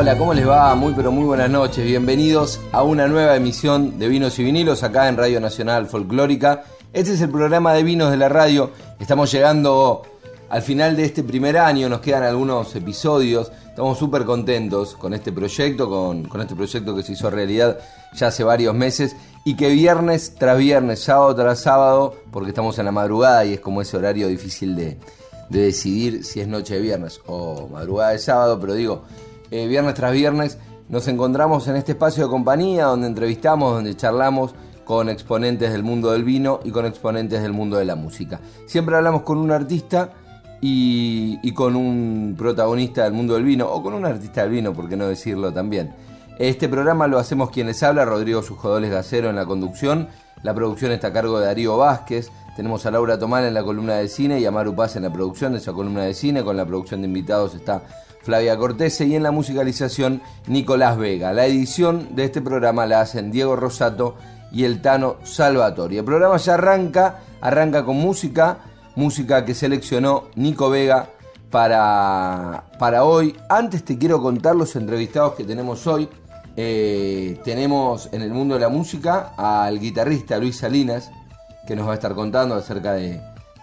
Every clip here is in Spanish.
Hola, ¿cómo les va? Muy pero muy buenas noches. Bienvenidos a una nueva emisión de Vinos y Vinilos acá en Radio Nacional Folclórica. Este es el programa de vinos de la radio. Estamos llegando al final de este primer año, nos quedan algunos episodios. Estamos súper contentos con este proyecto, con, con, este proyecto que se hizo realidad ya hace varios meses y que viernes tras viernes, sábado tras sábado, porque estamos en la madrugada y es como ese horario difícil de, de decidir si es noche de viernes o madrugada de sábado, pero digo, eh, viernes tras viernes nos encontramos en este espacio de compañía donde entrevistamos, donde charlamos con exponentes del mundo del vino y con exponentes del mundo de la música. Siempre hablamos con un artista y, con un protagonista del mundo del vino, o con un artista del vino, por qué no decirlo también. Este programa lo hacemos quien les habla, Rodrigo Sujodoles Gacero en la conducción. La producción está a cargo de Darío Vázquez. Tenemos a Laura Tomán en la columna de cine y a Maru Paz en la producción de esa columna de cine. Con la producción de invitados está Flavia Cortese y en la musicalización Nicolás Vega. La edición de este programa la hacen Diego Rosato y el Tano Salvatori. El programa ya arranca, arranca con música, música que seleccionó Nico Vega para, para hoy. Antes te quiero contar los entrevistados que tenemos hoy. Eh, tenemos en el mundo de la música al guitarrista Luis Salinas, que nos va a estar contando acerca de,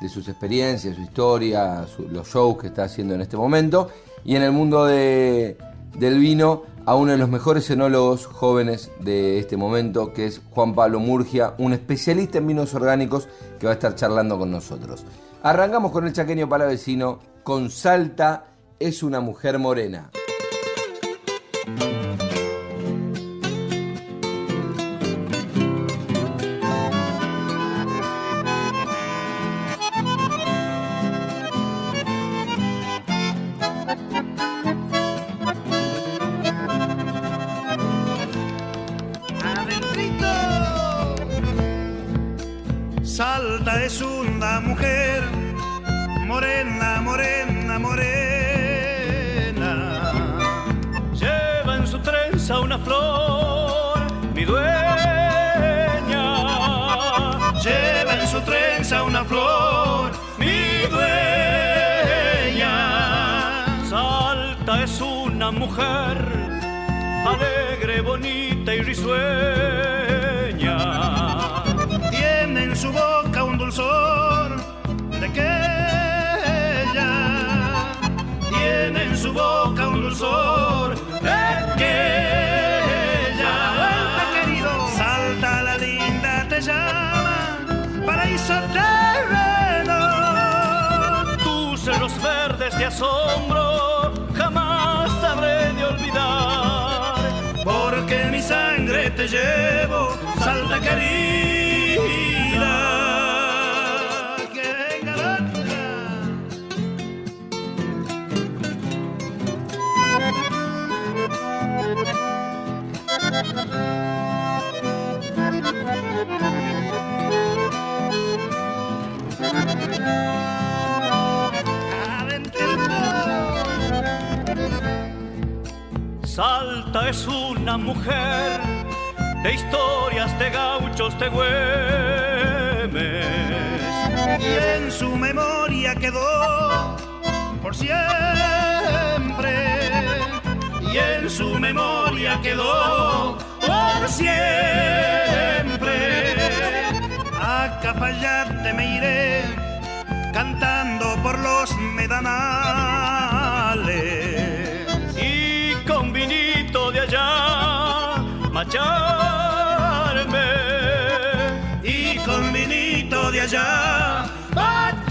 sus experiencias, su historia, los shows que está haciendo en este momento. Y en el mundo de, del vino, a uno de los mejores enólogos jóvenes de este momento, que es Juan Pablo Murgia, un especialista en vinos orgánicos que va a estar charlando con nosotros. Arrancamos con el chaqueño palavecino, con Salta es una mujer morena. Bonita y risueña. Tiene en su boca un dulzor de que ella tiene en su boca un dulzor de que ella querido. Salta la linda te llama paraíso terreno tus cerros verdes de asombro te llevo salta querido Salta es una mujer de historias de gauchos de Güemes. Y en su memoria quedó por siempre. Y en su memoria quedó por siempre. A Capayate me iré cantando por los medanales. Y con vinito de allá, macharme.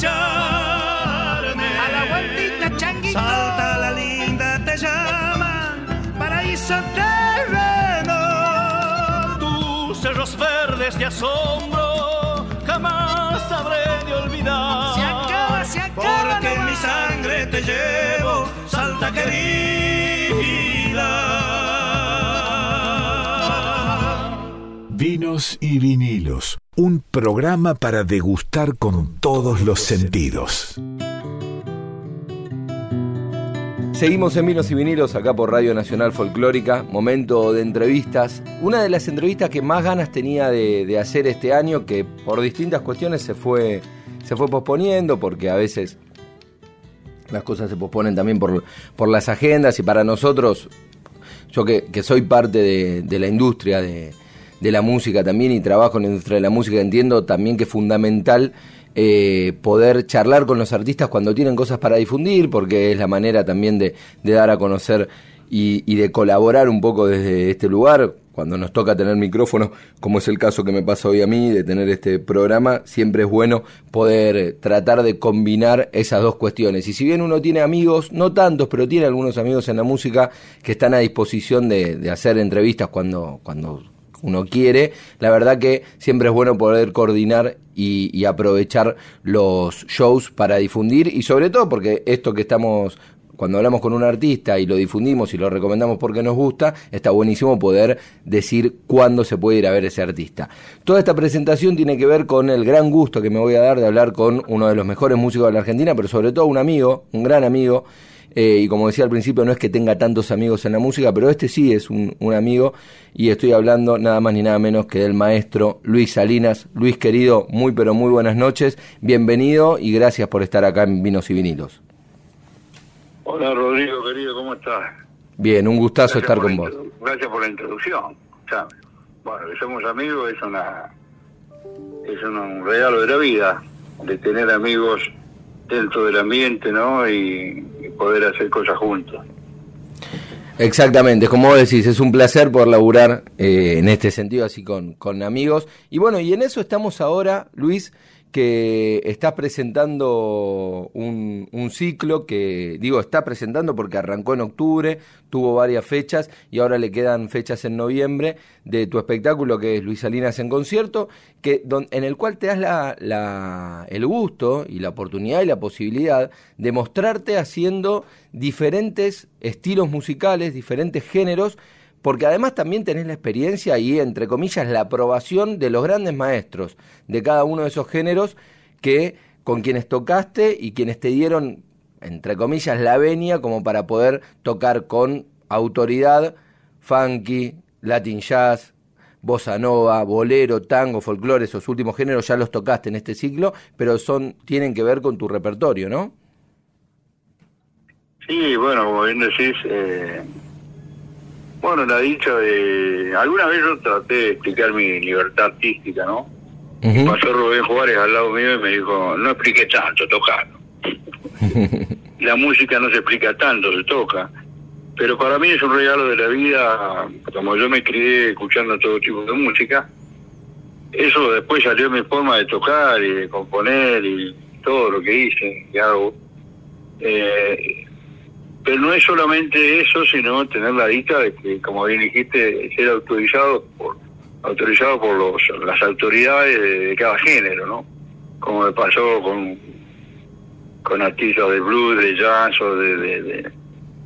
A la vueltita, changuito. Salta la linda, te llama, paraíso terreno. Tus cerros verdes de asombro, jamás habré de olvidar. Se acaba, se acaba. Porque en mi nomás. sangre te llevo, Vinos y vinilos, un programa para degustar con todos los sentidos. Seguimos en Vinos y Vinilos acá por Radio Nacional Folclórica, momento de entrevistas. Una de las entrevistas que más ganas tenía de, hacer este año, que por distintas cuestiones se fue, se fue posponiendo, porque a veces las cosas se posponen también por, por las agendas y para nosotros, yo que, soy parte de, la industria de, la música también y trabajo en la industria de la música, entiendo también que es fundamental eh, poder charlar con los artistas cuando tienen cosas para difundir, porque es la manera también de, dar a conocer y, y, de colaborar un poco desde este lugar cuando nos toca tener micrófonos, como es el caso que me pasa hoy a mí, de tener este programa, siempre es bueno poder tratar de combinar esas dos cuestiones. Y si bien uno tiene amigos, no tantos, pero tiene algunos amigos en la música que están a disposición de, hacer entrevistas cuando, cuando uno quiere, la verdad que siempre es bueno poder coordinar y, aprovechar los shows para difundir y sobre todo porque esto que estamos cuando hablamos con un artista y lo difundimos y lo recomendamos porque nos gusta, está buenísimo poder decir cuándo se puede ir a ver ese artista. Toda esta presentación tiene que ver con el gran gusto que me voy a dar de hablar con uno de los mejores músicos de la Argentina, pero sobre todo un amigo, un gran amigo. Eh, y como decía al principio, no es que tenga tantos amigos en la música, pero este sí es un, un amigo y estoy hablando nada más ni nada menos que del maestro Luis Salinas. Luis querido, muy pero muy buenas noches, bienvenido y gracias por estar acá en Vinos y Vinilos. Hola Rodrigo, querido, ¿cómo estás? Bien, un gustazo estar con vos. Gracias por la introducción. bueno, que somos amigos es una es un regalo de la vida, de tener amigos dentro del ambiente, ¿no? Y, poder hacer cosas juntos. Exactamente, como decís, es un placer poder laburar eh, en este sentido así con, con amigos. Y bueno, y en eso estamos ahora, Luis, que está presentando un, ciclo que, digo, está presentando porque arrancó en octubre, tuvo varias fechas y ahora le quedan fechas en noviembre de tu espectáculo que es Luis Salinas en concierto, que, en el cual te das la, el gusto y la oportunidad y la posibilidad de mostrarte haciendo diferentes estilos musicales, diferentes géneros, porque además también tenés la experiencia y, entre comillas, la aprobación de los grandes maestros de cada uno de esos géneros que con quienes tocaste y quienes te dieron, entre comillas, la venia como para poder tocar con autoridad funky, latin jazz, bossa nova, bolero, tango, folclore, esos últimos géneros ya los tocaste en este ciclo, pero son tienen que ver con tu repertorio, ¿no? Sí, bueno, como bien decís, eh, bueno, la dicha de... Alguna vez yo traté de explicar mi libertad artística, ¿no? Pasó Rubén Juárez al lado mío y me dijo, no explique tanto, tocar. la música no se explica tanto, se toca. Pero para mí es un regalo de la vida, como yo me crié escuchando todo tipo de música, eso después salió mi forma de tocar y de componer y todo lo que hice y hago. Eh, pero no es solamente eso, sino tener la dicha de que, como bien dijiste, ser autorizado por autorizado por los, las autoridades de, cada género, ¿no? Como me pasó con con artistas de blues, de jazz o de, de,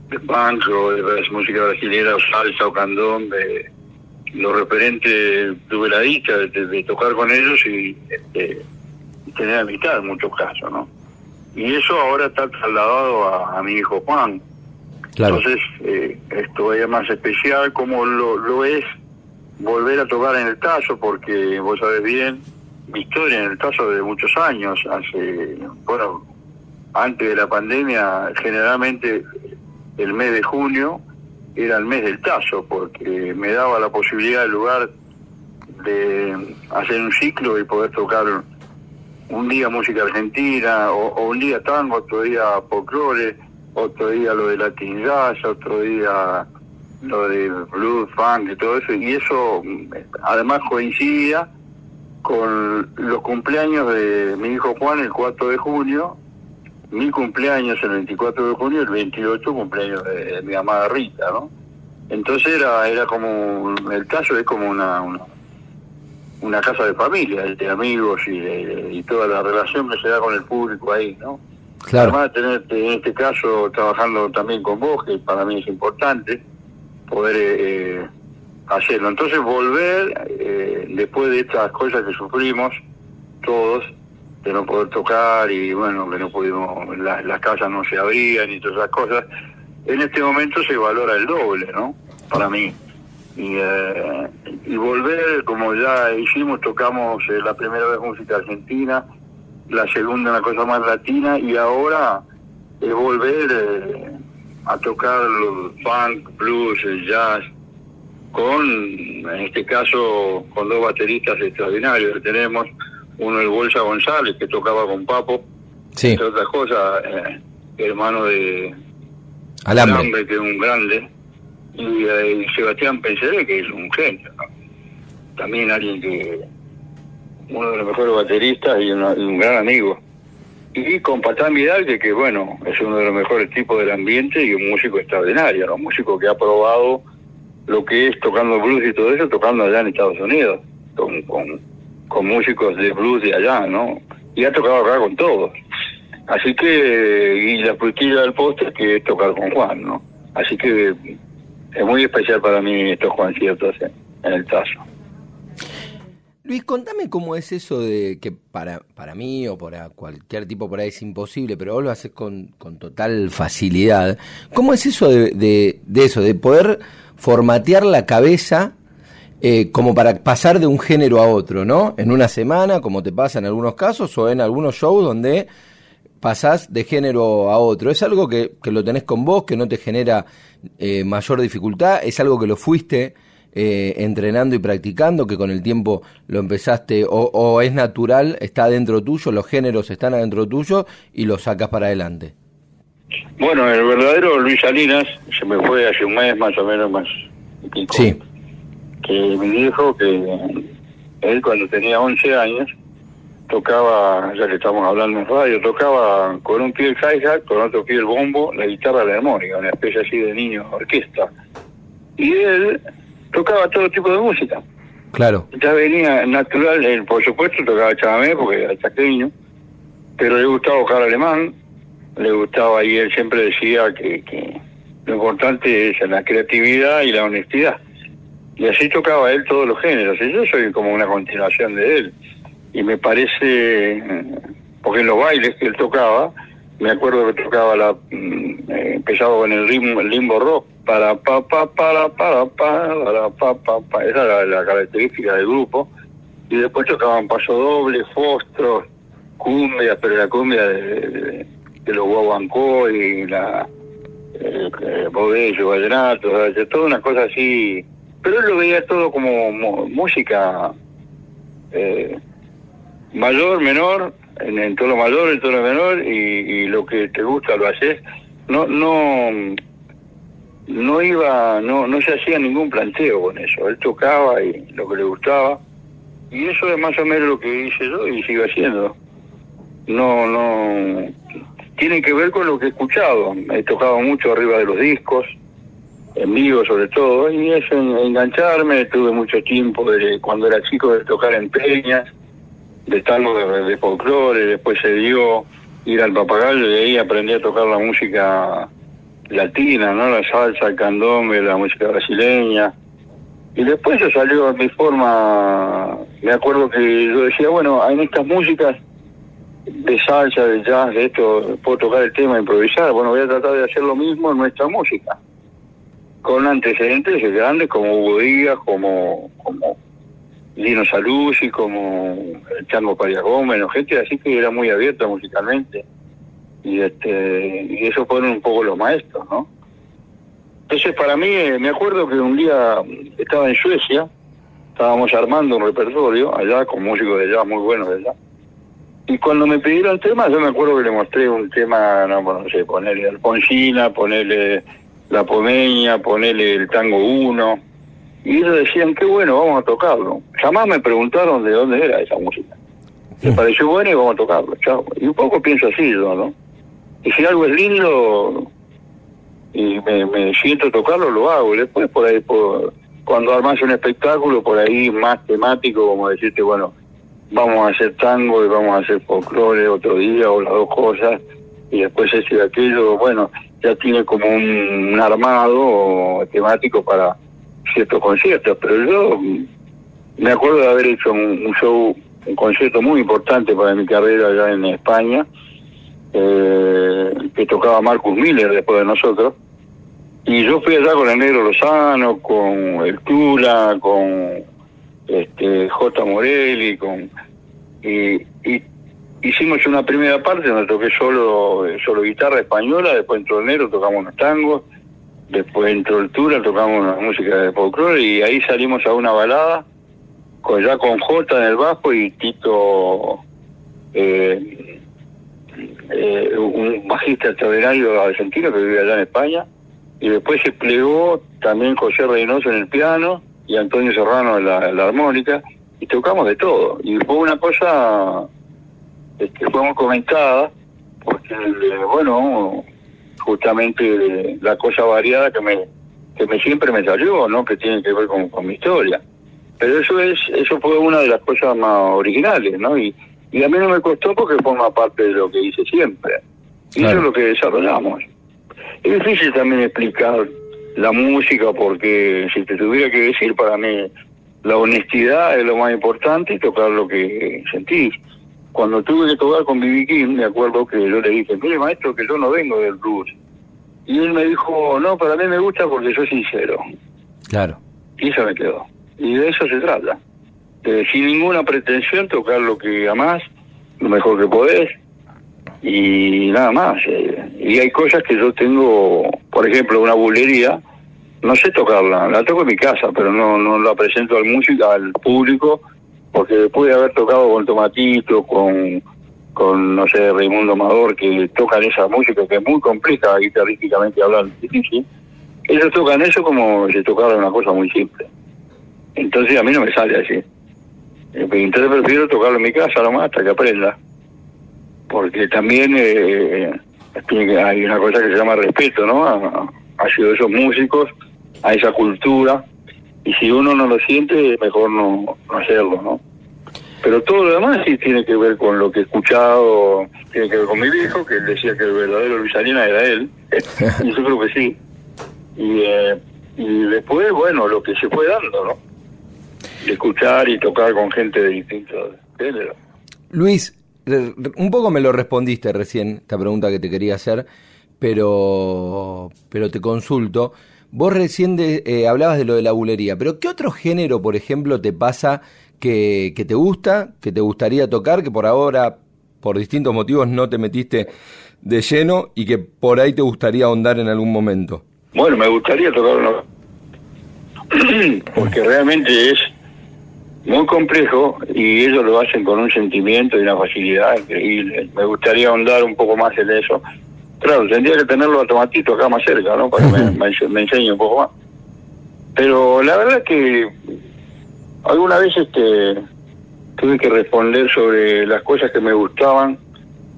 de, punk o de, música brasileña o salsa o candón, de los referentes, tuve la dicha de, tocar con ellos y, este, tener amistad en muchos casos, ¿no? Y eso ahora está trasladado a mi hijo Juan, entonces, eh, es más especial, como lo, lo es volver a tocar en el Tazo, porque vos sabés bien, mi historia en el Tazo de muchos años, hace, bueno, antes de la pandemia, generalmente el mes de junio era el mes del Tazo, porque me daba la posibilidad, en lugar de hacer un ciclo y poder tocar un día música argentina, o, o un día tango, otro día folclore, otro día lo de Latin Jazz, otro día lo de blues, funk y todo eso, y eso además coincidía con los cumpleaños de mi hijo Juan el 4 de junio, mi cumpleaños el 24 de junio, el 28 cumpleaños de, mi amada Rita, ¿no? Entonces era era como, el caso es como una, una, casa de familia, de amigos y, y toda la relación que se da con el público ahí, ¿no? Claro. Además de tenerte en este caso trabajando también con vos, que para mí es importante, poder eh, eh, hacerlo. Entonces volver, eh, después de estas cosas que sufrimos todos, de no poder tocar y bueno, que no pudimos, las casas no se abrían y todas esas cosas, en este momento se valora el doble, ¿no? Para mí. Y, eh, y volver, como ya hicimos, tocamos eh, la primera vez música argentina, la segunda una cosa más latina y ahora es volver a tocar los funk, blues, el jazz, con, en este caso, con dos bateristas extraordinarios que tenemos, uno el Bolsa González, que tocaba con Papo, entre otras cosas, eh, hermano de Alambre. que es un grande, y, eh, Sebastián Penseré, que es un genio, también alguien que, uno de los mejores bateristas y, un gran amigo. Y con Patán Vidal, que, bueno, es uno de los mejores tipos del ambiente y un músico extraordinario, un músico que ha probado lo que es tocando blues y todo eso, tocando allá en Estados Unidos, con, con, músicos de blues de allá, ¿no? Y ha tocado acá con todos. Así que, y la frutilla del postre que es tocar con Juan, ¿no? Así que es muy especial para mí estos conciertos en, en el Tazo. Luis, contame cómo es eso de que para, para mí o para cualquier tipo por ahí es imposible, pero vos lo haces con, con total facilidad. ¿Cómo es eso de, de, eso, de poder formatear la cabeza eh, como para pasar de un género a otro, ¿no? En una semana, como te pasa en algunos casos, o en algunos shows donde pasás de género a otro. ¿Es algo que, que lo tenés con vos, que no te genera eh, mayor dificultad? ¿Es algo que lo fuiste eh, entrenando y practicando, que con el tiempo lo empezaste, o, es natural, está dentro tuyo, los géneros están adentro tuyo y lo sacas para adelante? Bueno, el verdadero Luis Salinas se me fue hace un mes más o menos más. sí. Que me dijo que él cuando tenía 11 años tocaba, ya que estamos hablando en radio, tocaba con un pie el hi-hat, con otro pie el bombo, la guitarra la armónica, una especie así de niño orquesta. Y él tocaba todo tipo de música. Claro. Ya venía natural, él por supuesto tocaba chamamé porque era chaqueño, pero le gustaba tocar alemán, le gustaba y él siempre decía que, que lo importante es la creatividad y la honestidad. Y así tocaba él todos los géneros, y yo soy como una continuación de él. Y me parece, porque en los bailes que él tocaba, me acuerdo que tocaba la, mm, eh, empezaba con el, ritmo, el limbo rock, para pa pa para para para pa pa pa. Esa era la, característica del grupo. Y después tocaban paso doble fostros cumbia pero la cumbia de, los guaguancó y la eh, bodello vallenato toda una cosa así. Pero él lo veía todo como música eh, mayor menor en, en tono mayor en tono menor y, y lo que te gusta lo haces. No no no iba, no, no se hacía ningún planteo con eso. Él tocaba y lo que le gustaba. Y eso es más o menos lo que hice yo y sigo haciendo. No, no. Tiene que ver con lo que he escuchado. He tocado mucho arriba de los discos, en vivo sobre todo, y eso engancharme. Tuve mucho tiempo de, cuando era chico de tocar en peñas, de tango de, de folclore. Después se dio ir al papagayo y ahí aprendí a tocar la música latina, ¿no? La salsa, el candombe, la música brasileña. Y después se salió mi forma, me acuerdo que yo decía, bueno, en estas músicas de salsa, de jazz, de esto, puedo tocar el tema, improvisar, bueno, voy a tratar de hacer lo mismo en nuestra música. Con antecedentes grandes como Hugo Díaz, como, como Lino Saluzzi, como Chango Paria Gómez, gente así que era muy abierta musicalmente y este y eso fueron un poco los maestros no entonces para mí eh, me acuerdo que un día estaba en Suecia estábamos armando un repertorio allá con músicos de allá muy buenos de allá y cuando me pidieron temas yo me acuerdo que le mostré un tema no, no sé ponerle Alfonsina ponerle La Pomeña ponerle el Tango 1 y ellos decían qué bueno vamos a tocarlo jamás me preguntaron de dónde era esa música. Me pareció bueno y vamos a tocarlo chao. Y un poco pienso así yo no y si algo es lindo y me, siento tocarlo, lo hago. Después, por ahí, por, cuando armas un espectáculo, por ahí más temático, como decirte, bueno, vamos a hacer tango y vamos a hacer folclore otro día, o las dos cosas, y después ese y aquello, bueno, ya tiene como un, armado temático para ciertos conciertos, pero yo me acuerdo de haber hecho un, show, un concierto muy importante para mi carrera allá en España, eh, que tocaba Marcus Miller después de nosotros. Y yo fui allá con el Negro Lozano, con el Tula, con este J. Morelli, con y, hicimos una primera parte donde toqué solo solo guitarra española, después entró el Negro, tocamos unos tangos, después entró el Tula, tocamos una música de folclore y ahí salimos a una balada con, ya con J en el bajo y Tito eh, eh, un bajista extraordinario argentino que vive allá en España, y después se plegó también José Reynoso en el piano y Antonio Serrano en la, armónica, y tocamos de todo. Y fue una cosa este, fue muy comentada, porque, bueno, justamente la cosa variada que me que me siempre me salió, ¿no? Que tiene que ver con, con mi historia. Pero eso es eso fue una de las cosas más originales, ¿no? Y, y a mí no me costó porque forma parte de lo que hice siempre. Y eso es lo que desarrollamos. Es difícil también explicar la música porque si te tuviera que decir, para mí la honestidad es lo más importante y tocar lo que sentís. Cuando tuve que tocar con B.B. King, me acuerdo que yo le dije, mire maestro, que yo no vengo del blues. Y él me dijo, no, para mí me gusta porque soy sincero. Claro. Y eso me quedó. Y de eso se trata. Eh, sin ninguna pretensión, tocar lo que amás, lo mejor que podés, y nada más. Eh. Y hay cosas que yo tengo, por ejemplo, una bulería, no sé tocarla, la toco en mi casa, pero no, no la presento al música, al público, porque después de haber tocado con Tomatito, con, con no sé, Raimundo Amador, que tocan esa música que es muy compleja guitarrísticamente hablando, difícil, ellos tocan eso como si tocara una cosa muy simple. Entonces a mí no me sale así. Eh, entonces prefiero tocarlo en mi casa nomás hasta que aprenda. Porque también eh, hay una cosa que se llama respeto, ¿no? A, sido esos músicos, a esa cultura. Y si uno no lo siente, mejor no, hacerlo, ¿no? Pero todo lo demás sí tiene que ver con lo que he escuchado, tiene que ver con mi viejo, que él decía que el verdadero Luis Arena era él. y yo creo que sí. Y, eh, y después, bueno, lo que se fue dando, ¿no? Escuchar y tocar con gente de distintos géneros. Luis, un poco me lo respondiste recién, esta pregunta que te quería hacer, pero, pero te consulto. Vos recién eh, hablabas de lo de la bulería, pero ¿qué otro género, por ejemplo, te pasa que, que te gusta, que te gustaría tocar, que por ahora, por distintos motivos, no te metiste de lleno y que por ahí te gustaría ahondar en algún momento? Bueno, me gustaría tocar uno, porque realmente es muy complejo y ellos lo hacen con un sentimiento y una facilidad increíble. Me gustaría ahondar un poco más en eso. Claro, tendría que tenerlo automatito acá más cerca, ¿no? Para que me, enseñe un poco más. Pero la verdad que alguna vez este, tuve que responder sobre las cosas que me gustaban,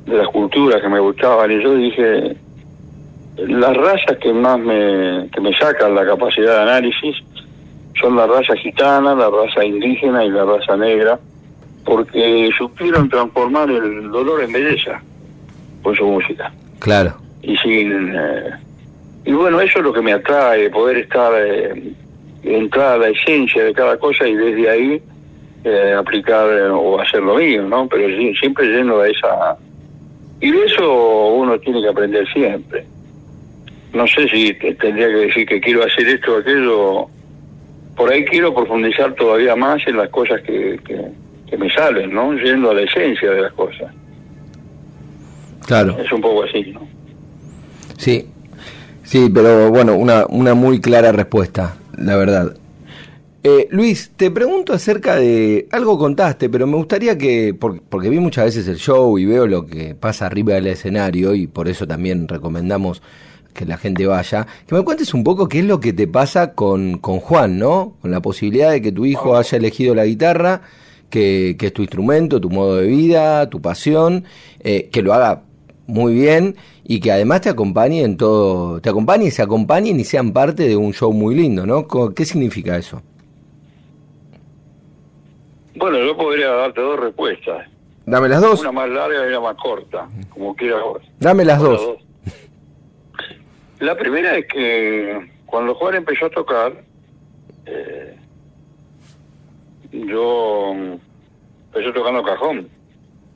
de las culturas que me gustaban, y yo dije, las razas que más me, que me sacan la capacidad de análisis son la raza gitana, la raza indígena y la raza negra, porque supieron transformar el dolor en belleza con su música. Claro. Y sin eh, y bueno, eso es lo que me atrae, poder estar eh, entrar a la esencia de cada cosa y desde ahí eh, aplicar o hacer lo mío, ¿no? Pero siempre lleno de esa y de eso uno tiene que aprender siempre. No sé si tendría que decir que quiero hacer esto o aquello por ahí quiero profundizar todavía más en las cosas que, que, me salen, ¿no? Yendo a la esencia de las cosas. Claro. Es un poco así, ¿no? Sí, sí, pero bueno, una, una muy clara respuesta, la verdad. Eh, Luis, te pregunto acerca de algo contaste, pero me gustaría que, porque vi muchas veces el show y veo lo que pasa arriba del escenario y por eso también recomendamos que la gente vaya, que me cuentes un poco qué es lo que te pasa con, con Juan, ¿no? Con la posibilidad de que tu hijo haya elegido la guitarra, que, que es tu instrumento, tu modo de vida, tu pasión, eh, que lo haga muy bien y que además te acompañe en todo, te acompañe y se acompañen y sean parte de un show muy lindo, ¿no? ¿Qué significa eso? Bueno, yo podría darte dos respuestas. Dame las dos. Una más larga y una más corta, como quieras Dame las dos. La primera es que cuando Juan empezó a tocar, eh, yo empecé tocando cajón,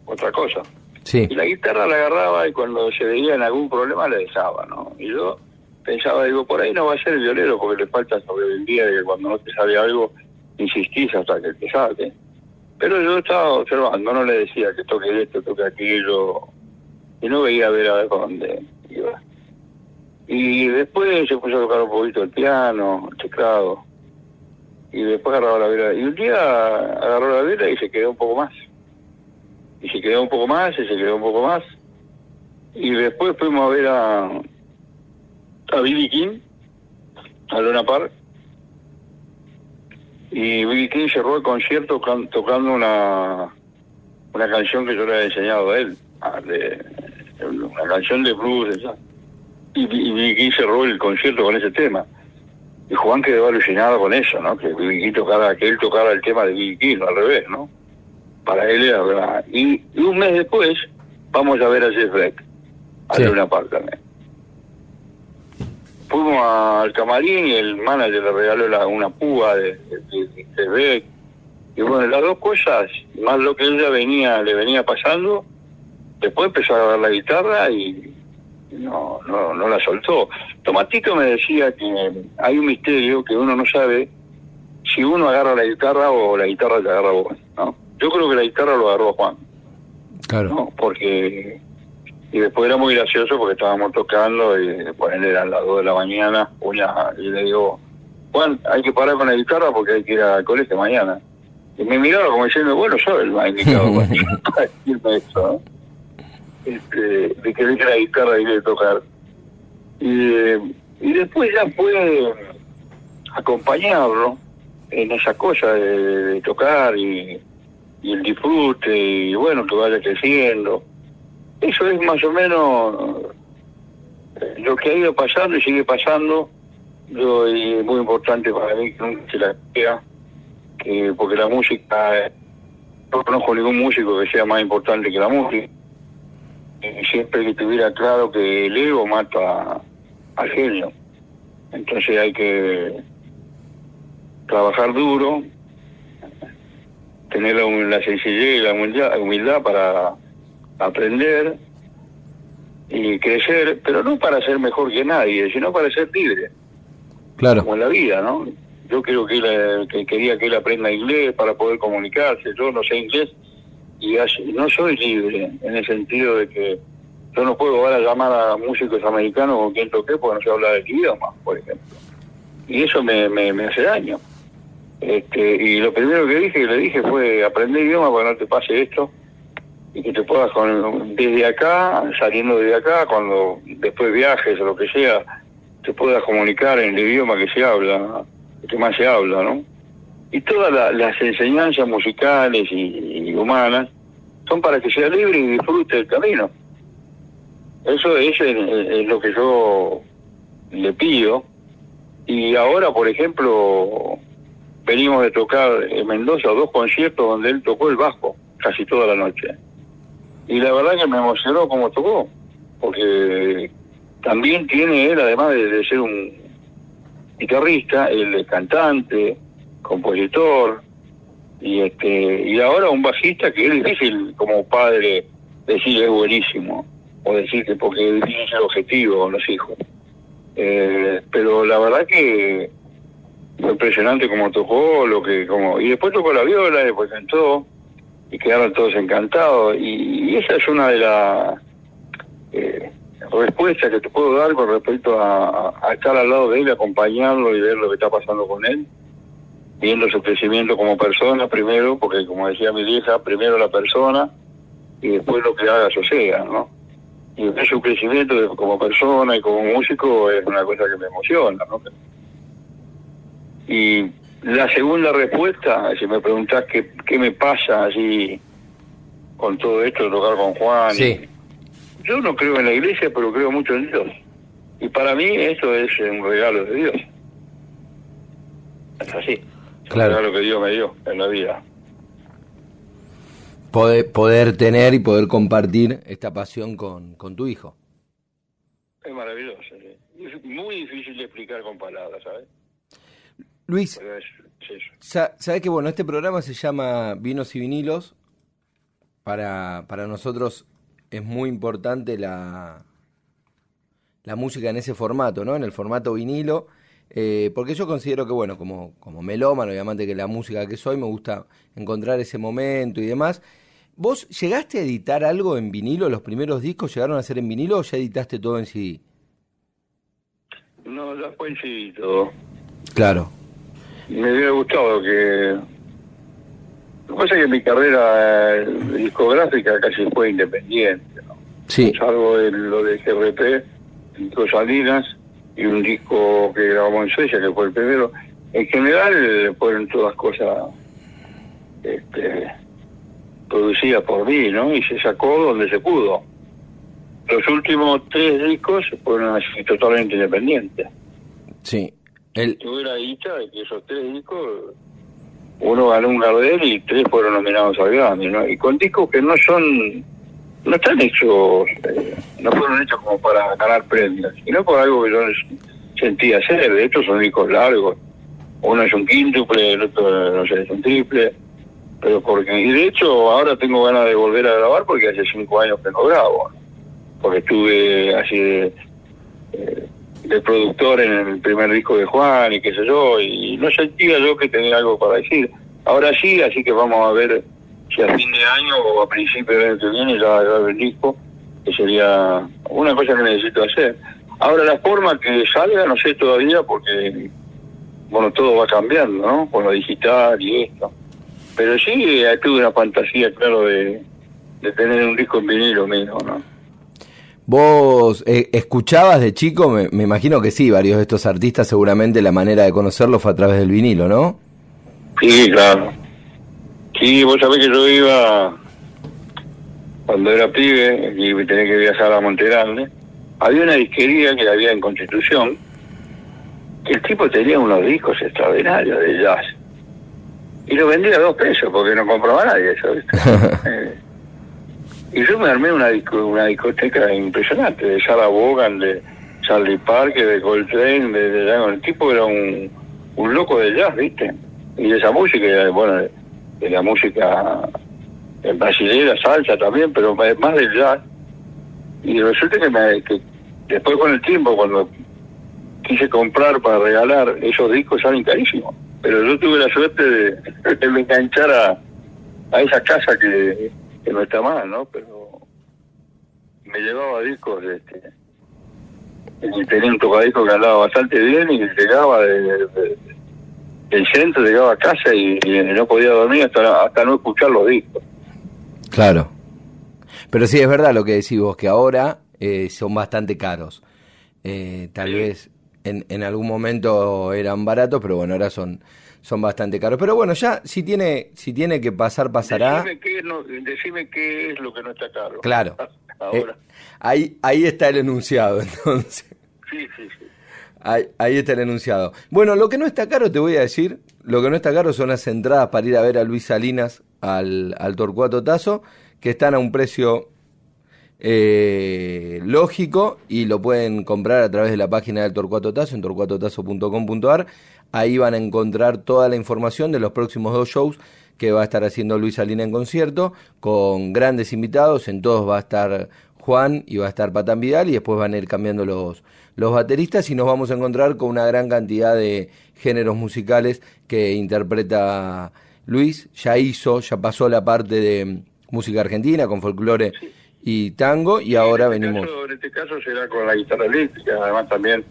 otra cosa. Sí. Y la guitarra la agarraba y cuando se veía en algún problema le dejaba, ¿no? Y yo pensaba, digo, por ahí no va a ser el violero porque le falta día de que cuando no te sale algo insistís hasta que te salte. Pero yo estaba observando, no le decía que toque esto, toque aquello, y no veía a ver a dónde iba. Y después se puso a tocar un poquito el piano, el teclado, y después agarraba la vela. Y un día agarró la vela y se quedó un poco más. Y se quedó un poco más, y se quedó un poco más. Y después fuimos a ver a, a Billy King, a Luna Park, y Billy King cerró el concierto tocando una una canción que yo le había enseñado a él, de, una canción de blues, Y, Billy King cerró el concierto con ese tema. Y Juan quedó alucinado con eso, ¿no? Que King tocara, que él tocara el tema de Billy King, al revés, ¿no? Para él era verdad. Y, un mes después vamos a ver a Jeff Beck, a Luna Park también fuimos al camarín y el manager le regaló una púa de, de, Y bueno, las dos cosas, más lo que ella venía, le venía pasando, después empezó a agarrar la guitarra y no, no, no la soltó. Tomatito me decía que hay un misterio que uno no sabe si uno agarra la guitarra o la guitarra te agarra vos, ¿no? Yo creo que la guitarra lo agarró Juan. Claro. ¿no? Porque y después era muy gracioso porque estábamos tocando y después eran las 2 de la mañana y le digo, Juan, hay que parar con la guitarra porque hay que ir al colegio mañana. Y me miraba como diciendo, bueno, soy el más indicado para decirme esto, ¿no? Este, de que deje la guitarra y de tocar. Y, y después ya puede acompañarlo en esa cosa de, tocar y, el disfrute y bueno, que vaya creciendo eso es más o menos eh, lo que ha ido pasando y sigue pasando. Yo, es muy importante para mí que nunca se la crea, que, porque la música, no conozco ningún músico que sea más importante que la música. Siempre que tuviera claro que el ego mata al genio. Entonces hay que trabajar duro, tener la, sencillez y la humildad para aprender y crecer, pero no para ser mejor que nadie, sino para ser libre. Claro. Como en la vida, ¿no? Yo creo que, él, que quería que él aprenda inglés para poder comunicarse. Yo no sé inglés y no soy libre en el sentido de que yo no puedo ahora llamar a músicos americanos con quien toqué porque no sé hablar el idioma, por ejemplo. Y eso me, me, hace daño. Este, y lo primero que dije, le dije fue aprender idioma para que no te pase esto y que te puedas con, desde acá, saliendo desde acá, cuando después viajes o lo que sea, te puedas comunicar en el idioma que se habla, que más se habla, ¿no? Y todas las enseñanzas musicales y, humanas son para que sea libre y disfrute el camino. Eso, es, es lo que yo le pido. Y ahora, por ejemplo, venimos de tocar en Mendoza dos conciertos donde él tocó el bajo casi toda la noche y la verdad que me emocionó como tocó, porque también tiene él, además de, ser un guitarrista, el cantante, compositor, y este y ahora un bajista que es difícil como padre decir es buenísimo, o decir que porque es el objetivo con los hijos. Eh, pero la verdad que fue impresionante como tocó, lo que como y después tocó la viola, después cantó, y quedaron todos encantados. Y, esa es una de las eh, respuestas que te puedo dar con respecto a, estar al lado de él, acompañarlo y ver lo que está pasando con él, viendo su crecimiento como persona primero, porque como decía mi vieja, primero la persona y después lo que haga sea, ¿no? Y ver su crecimiento como persona y como músico es una cosa que me emociona, ¿no? Y la segunda respuesta, si me preguntás qué, qué me pasa así con todo esto de tocar con Juan. yo no creo en la iglesia, pero creo mucho en Dios. Y para mí esto es un regalo de Dios. Es así. Es un regalo que Dios me dio en la vida. Poder, poder tener y poder compartir esta pasión con, con tu hijo. Es maravilloso. Es muy difícil de explicar con palabras, ¿sabes? Luis, ¿sabes que bueno, este programa se llama Vinos y Vinilos? Para, para nosotros es muy importante la, la música en ese formato, ¿no? En el formato vinilo. Eh, porque yo considero que, bueno, como, como melómano y amante que la música que soy, me gusta encontrar ese momento y demás. ¿Vos llegaste a editar algo en vinilo? ¿Los primeros discos llegaron a ser en vinilo o ya editaste todo en CD? No, ya fue en CD todo. Claro. Me hubiera gustado que... Lo que pasa es que mi carrera eh, discográfica casi fue independiente, ¿no? Sí. Salvo lo de GRP, Disco Salinas, y un disco que grabamos en Suecia, que fue el primero. En general fueron todas cosas este, producidas por mí, ¿no? Y se sacó donde se pudo. Los últimos tres discos fueron así totalmente independientes. Sí. El... Tuve la dicha de que esos tres discos, uno ganó un Gardel y tres fueron nominados al Grammy, ¿no? Y con discos que no son no están hechos, eh, no fueron hechos como para ganar premios, sino por algo que yo sentía hacer. De hecho, son discos largos. Uno es un quíntuple, el otro, no sé, es un triple. Pero porque, y de hecho, ahora tengo ganas de volver a grabar porque hace cinco años que no grabo. Porque estuve así de, eh, de productor en el primer disco de Juan y qué sé yo, y no sentía yo que tenía algo para decir. Ahora sí, así que vamos a ver si a fin de año o a principio del año que viene ya va el disco, que sería una cosa que necesito hacer. Ahora la forma que salga no sé todavía porque, bueno, todo va cambiando, ¿no? Con lo digital y esto. Pero sí eh, tuve una fantasía, claro, de, de tener un disco en vinilo mismo, ¿no? ¿Vos eh, escuchabas de chico? Me, me, imagino que sí, varios de estos artistas seguramente la manera de conocerlos fue a través del vinilo, ¿no? Sí, claro. Sí, vos sabés que yo iba, cuando era pibe, y tenía que viajar a Monterrey, había una disquería que había en Constitución, que el tipo tenía unos discos extraordinarios de jazz. Y lo vendía a dos pesos, porque no compraba nadie eso, ¿viste? Eh, y yo me armé una, una discoteca impresionante, de Sarah Bogan, de Charlie Parker, de Coltrane, de, de, el tipo era un, un loco de jazz, ¿viste? Y de esa música, bueno, de la música brasileña, salsa también, pero más del jazz. Y resulta que, me, después con el tiempo, cuando quise comprar para regalar, esos discos salen carísimos. Pero yo tuve la suerte de, de enganchar a, a esa casa que, no está mal, ¿no? Pero me llevaba discos, este, y tenía un tocadisco que andaba bastante bien y llegaba de el centro, llegaba a casa y, no podía dormir hasta, hasta no escuchar los discos. Claro. Pero sí es verdad lo que decís vos, que ahora eh, son bastante caros. Eh, tal vez en, en algún momento eran baratos, pero bueno, ahora son son bastante caros. Pero bueno, ya si tiene si tiene que pasar, pasará. Decime qué, no, decime qué es lo que no está caro. Claro. ahora. Eh, ahí, ahí está el enunciado, entonces. Sí, sí, sí. Ahí, está el enunciado. Bueno, lo que no está caro, te voy a decir, lo que no está caro son las entradas para ir a ver a Luis Salinas al, al Torcuato Tazo, que están a un precio eh, lógico y lo pueden comprar a través de la página del Torcuato Tazo, en torcuatotazo.com.ar. Ahí van a encontrar toda la información de los próximos dos shows que va a estar haciendo Luis Salinas en concierto, con grandes invitados, en todos va a estar Juan y va a estar Patán Vidal y después van a ir cambiando los, los bateristas y nos vamos a encontrar con una gran cantidad de géneros musicales que interpreta Luis. Ya hizo, ya pasó la parte de música argentina con folclore y tango y ahora este venimos. en este caso será con la guitarra eléctrica, además también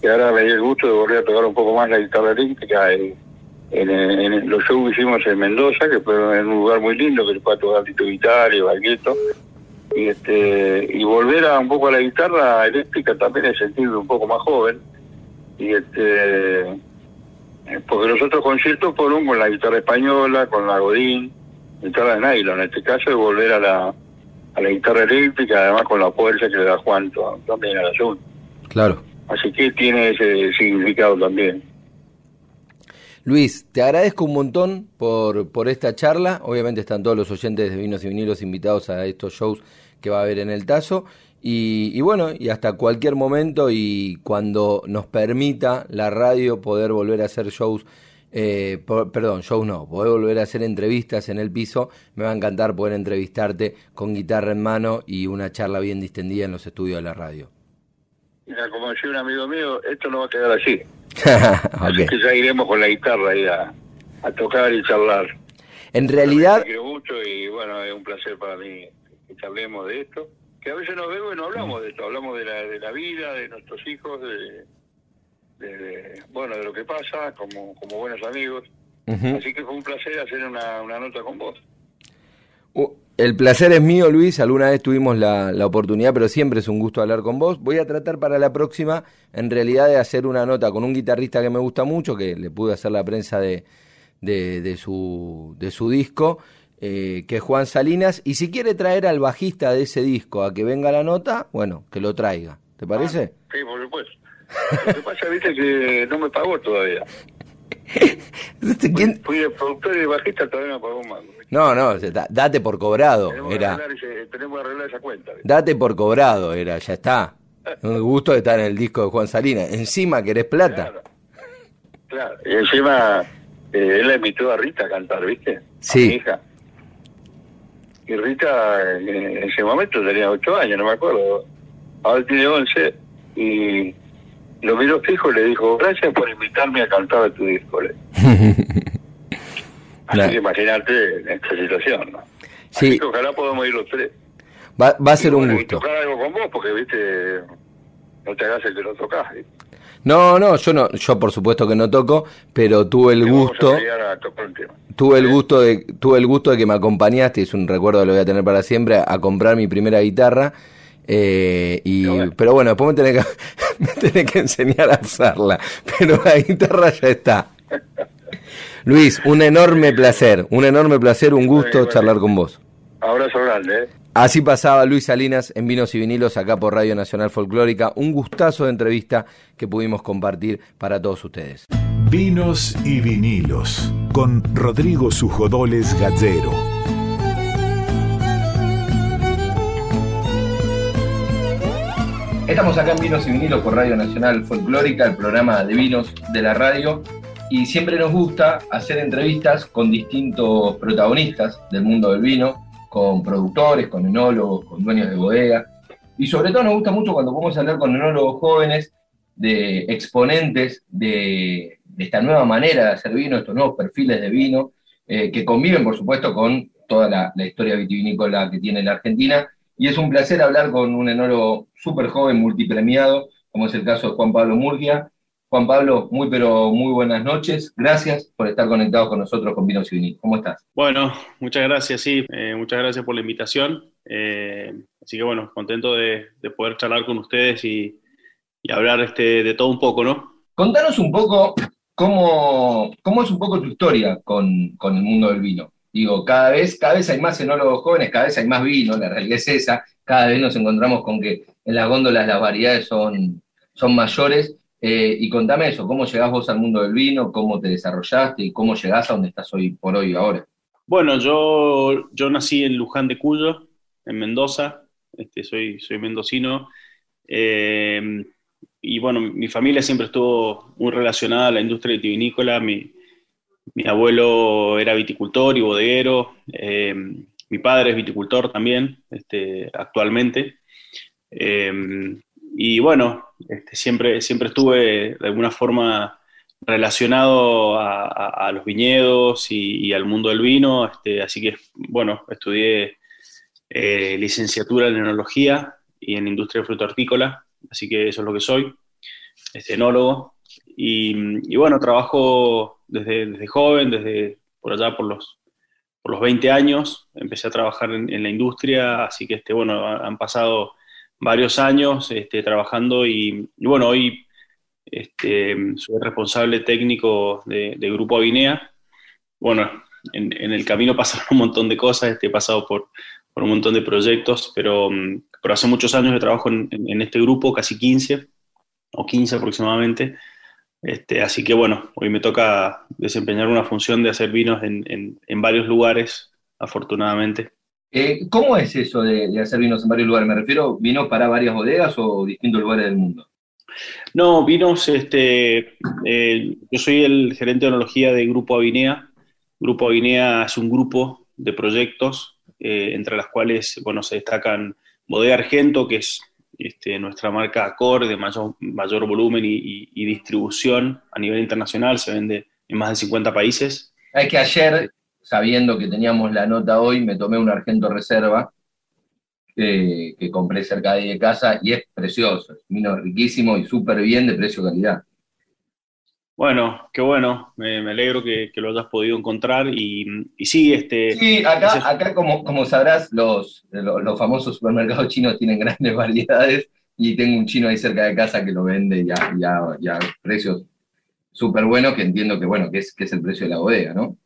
que ahora me dio el gusto de volver a tocar un poco más la guitarra eléctrica en, en, los shows que hicimos en Mendoza, que fue en un lugar muy lindo, que se puede tocar Tito Guitar y Bagueto y este y volver a un poco a la guitarra eléctrica también en sentido un poco más joven. Y este porque los otros conciertos fueron con la guitarra española con la Godín guitarra de nylon. En este caso es volver a la a la guitarra eléctrica además con la fuerza que le da Juan también a la azul claro. Así que tiene ese significado también. Luis, te agradezco un montón por, por esta charla. Obviamente están todos los oyentes de Vinos y Vinilos invitados a estos shows que va a haber en el Tazo. Y, bueno, y hasta cualquier momento y cuando nos permita la radio poder volver a hacer shows, eh, perdón, shows no, poder volver a hacer entrevistas en el piso, me va a encantar poder entrevistarte con guitarra en mano y una charla bien distendida en los estudios de la radio. Mira, como decía un amigo mío, esto no va a quedar así. Así que ya iremos con la guitarra ahí a, tocar y charlar. En realidad... quiero mucho y bueno, es un placer para mí que charlemos de esto. Que a veces nos vemos y no hablamos de esto, hablamos de la, de la vida, de nuestros hijos, de, bueno, de lo que pasa como, como buenos amigos. Así que fue un placer hacer una, una nota con vos. El placer es mío, Luis. Alguna vez tuvimos la, oportunidad, pero siempre es un gusto hablar con vos. Voy a tratar para la próxima, en realidad, de hacer una nota con un guitarrista que me gusta mucho, que le pude hacer la prensa de, de, su, de su disco, eh, que es Juan Salinas. Y si quiere traer al bajista de ese disco a que venga la nota, bueno, que lo traiga. ¿Te parece? Ah, sí, por supuesto. Lo que pasa, viste, que no me pagó todavía. ¿Quién? Fui, el productor y bajista, todavía no pagó más. No, no, date por cobrado. Tenemos, era. Que tenemos que arreglar esa cuenta. Date por cobrado, era, ya está. Un gusto estar en el disco de Juan Salinas. Encima querés plata. Claro, y encima eh, él le invitó a Rita a cantar, ¿viste? Sí. mi hija. Y Rita en ese momento tenía 8 años, no me acuerdo. Ahora tiene 11 y lo miró fijo y le dijo, gracias por invitarme a cantar a tu disco. Así que imagínate esta situación, ¿no? Sí. Así que ojalá podamos ir los tres. Va, va a ser un gusto. tocar algo con vos, porque, viste, no te hagas el que lo tocas. No, no, yo no, yo por supuesto que no toco, pero tuve el gusto, tuve el gusto de, tuve el gusto de que me acompañaste, es un recuerdo que lo voy a tener para siempre, a comprar mi primera guitarra eh, y, pero bueno, después me tenés, que, me que enseñar a usarla. Pero la guitarra ya está. Luis, un enorme placer, un enorme placer, un gusto charlar con vos. Abrazo grande. ¿eh? Así pasaba Luis Salinas en Vinos y Vinilos acá por Radio Nacional Folclórica. Un gustazo de entrevista que pudimos compartir para todos ustedes. Vinos y Vinilos con Rodrigo Sujodoles Gallero. Estamos acá en Vinos y Vinilos por Radio Nacional Folclórica, el programa de vinos de la radio, y siempre nos gusta hacer entrevistas con distintos protagonistas del mundo del vino, con productores, con enólogos, con dueños de bodega, y sobre todo nos gusta mucho cuando podemos hablar con enólogos jóvenes, de exponentes de, esta nueva manera de hacer vino, estos nuevos perfiles de vino, eh, que conviven, por supuesto, con toda la, historia vitivinícola que tiene la Argentina y es un placer hablar con un enólogo súper joven, multipremiado, como es el caso de Juan Pablo Murgia. Juan Pablo, muy pero muy buenas noches. Gracias por estar conectado con nosotros con Vinos y Vinil. ¿Cómo estás? Bueno, muchas gracias, sí. Eh, muchas gracias por la invitación. Eh, así que bueno, contento de, poder charlar con ustedes y, hablar este, de todo un poco, ¿no? Contanos un poco cómo, cómo es un poco tu historia con, con el mundo del vino. Digo, cada vez, cada vez hay más enólogos jóvenes, cada vez hay más vino, la realidad es esa, cada vez nos encontramos con que en las góndolas las variedades son, son mayores. Eh, y contame eso, ¿cómo llegás vos al mundo del vino? ¿Cómo te desarrollaste y cómo llegás a donde estás hoy por hoy ahora? Bueno, yo, yo nací en Luján de Cuyo, en Mendoza, este, soy, soy mendocino. Eh, y bueno, mi familia siempre estuvo muy relacionada a la industria vitivinícola. Mi, mi abuelo era viticultor y bodeguero, eh, mi padre es viticultor también, este, actualmente. Y bueno, este, siempre, siempre estuve de alguna forma relacionado a, los viñedos y, al mundo del vino, este, así que bueno, estudié eh, licenciatura en enología y en industria de fruto hortícola, así que eso es lo que soy, este, enólogo. Y, bueno, trabajo desde, joven, desde por allá por los, por los 20 años, empecé a trabajar en, la industria, así que este, bueno, han pasado varios años este, trabajando y, bueno, hoy este, soy responsable técnico de, Grupo Avinea. Bueno, en, el camino pasaron un montón de cosas, este, he pasado por, un montón de proyectos, pero, pero hace muchos años que trabajo en, en, este grupo, casi 15 o 15 aproximadamente, este, así que bueno, hoy me toca desempeñar una función de hacer vinos en, varios lugares, afortunadamente. Eh, ¿Cómo es eso de, hacer vinos en varios lugares? Me refiero, ¿vinos para varias bodegas o distintos lugares del mundo? No, vinos, este, eh, yo soy el gerente de enología de Grupo Avinea. Grupo Avinea es un grupo de proyectos eh, entre las cuales, bueno, se destacan Bodega Argento, que es este, nuestra marca core de mayor, mayor volumen y, y, distribución a nivel internacional, se vende en más de 50 países. Es que ayer sabiendo que teníamos la nota hoy, me tomé un Argento Reserva que, compré cerca de casa y es precioso, es vino riquísimo y súper bien de precio-calidad. Bueno, qué bueno, me, alegro que, lo hayas podido encontrar y, y sí, este... Sí, acá, acá como, como sabrás, los, los, famosos supermercados chinos tienen grandes variedades y tengo un chino ahí cerca de casa que lo vende ya, ya, ya precios súper buenos que entiendo que, bueno, que es, que es el precio de la bodega, ¿no?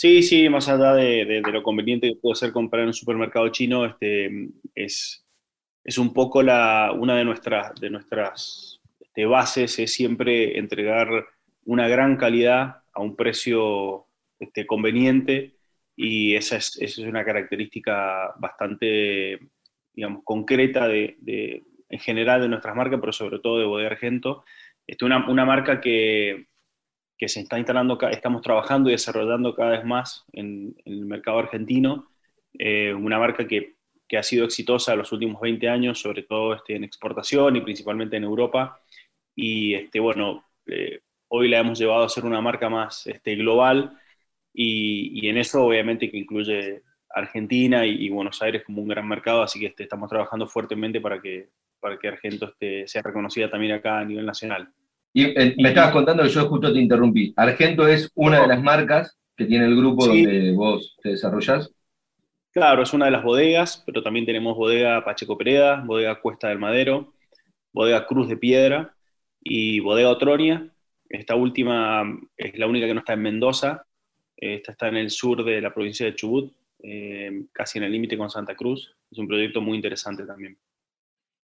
Sí, sí, más allá de, lo conveniente que puede ser comprar en un supermercado chino, este, es, es un poco la, una de nuestras, de nuestras este, bases, es siempre entregar una gran calidad a un precio este, conveniente y esa es, esa es una característica bastante, digamos, concreta de, en general de nuestras marcas, pero sobre todo de Bodega Argento. Este, una, una marca que, que se está instalando, estamos trabajando y desarrollando cada vez más en, el mercado argentino, eh, una marca que, que, ha sido exitosa en los últimos 20 años, sobre todo este, en exportación y principalmente en Europa. Y este, bueno, eh, hoy la hemos llevado a ser una marca más este, global y, y en eso obviamente que incluye Argentina y, Buenos Aires como un gran mercado, así que este, estamos trabajando fuertemente para que, para que Argento este, sea reconocida también acá a nivel nacional. Y eh, me estabas contando que yo justo te interrumpí. Argento es una de las marcas que tiene el grupo donde vos te desarrollás. Claro, es una de las bodegas, pero también tenemos bodega Pacheco Pereda, bodega Cuesta del Madero, bodega Cruz de Piedra y bodega Otronia. Esta última es la única que no está en Mendoza. Esta está en el sur de la provincia de Chubut, eh, casi en el límite con Santa Cruz. Es un proyecto muy interesante también.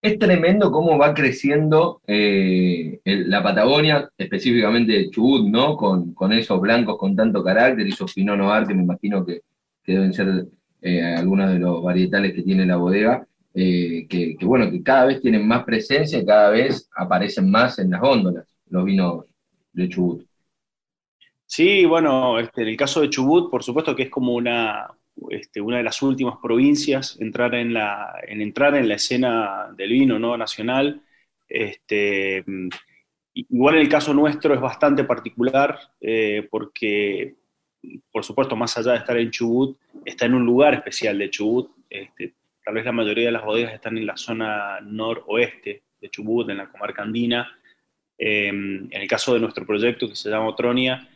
Es tremendo cómo va creciendo eh, la Patagonia, específicamente Chubut, ¿no? Con, esos blancos con tanto carácter y esos Pinot Noir que me imagino que, deben ser eh, algunos de los varietales que tiene la bodega, eh, que, bueno, que cada vez tienen más presencia y cada vez aparecen más en las góndolas los vinos de Chubut. Sí, bueno, este, en el caso de Chubut, por supuesto que es como una, este, una de las últimas provincias entrar en, la, en entrar en la escena del vino ¿no? nacional. Este, igual en el caso nuestro es bastante particular eh, porque, por supuesto, más allá de estar en Chubut, está en un lugar especial de Chubut. Este, tal vez la mayoría de las bodegas están en la zona noroeste de Chubut, en la comarca andina. Em, en el caso de nuestro proyecto que se llama Otronia,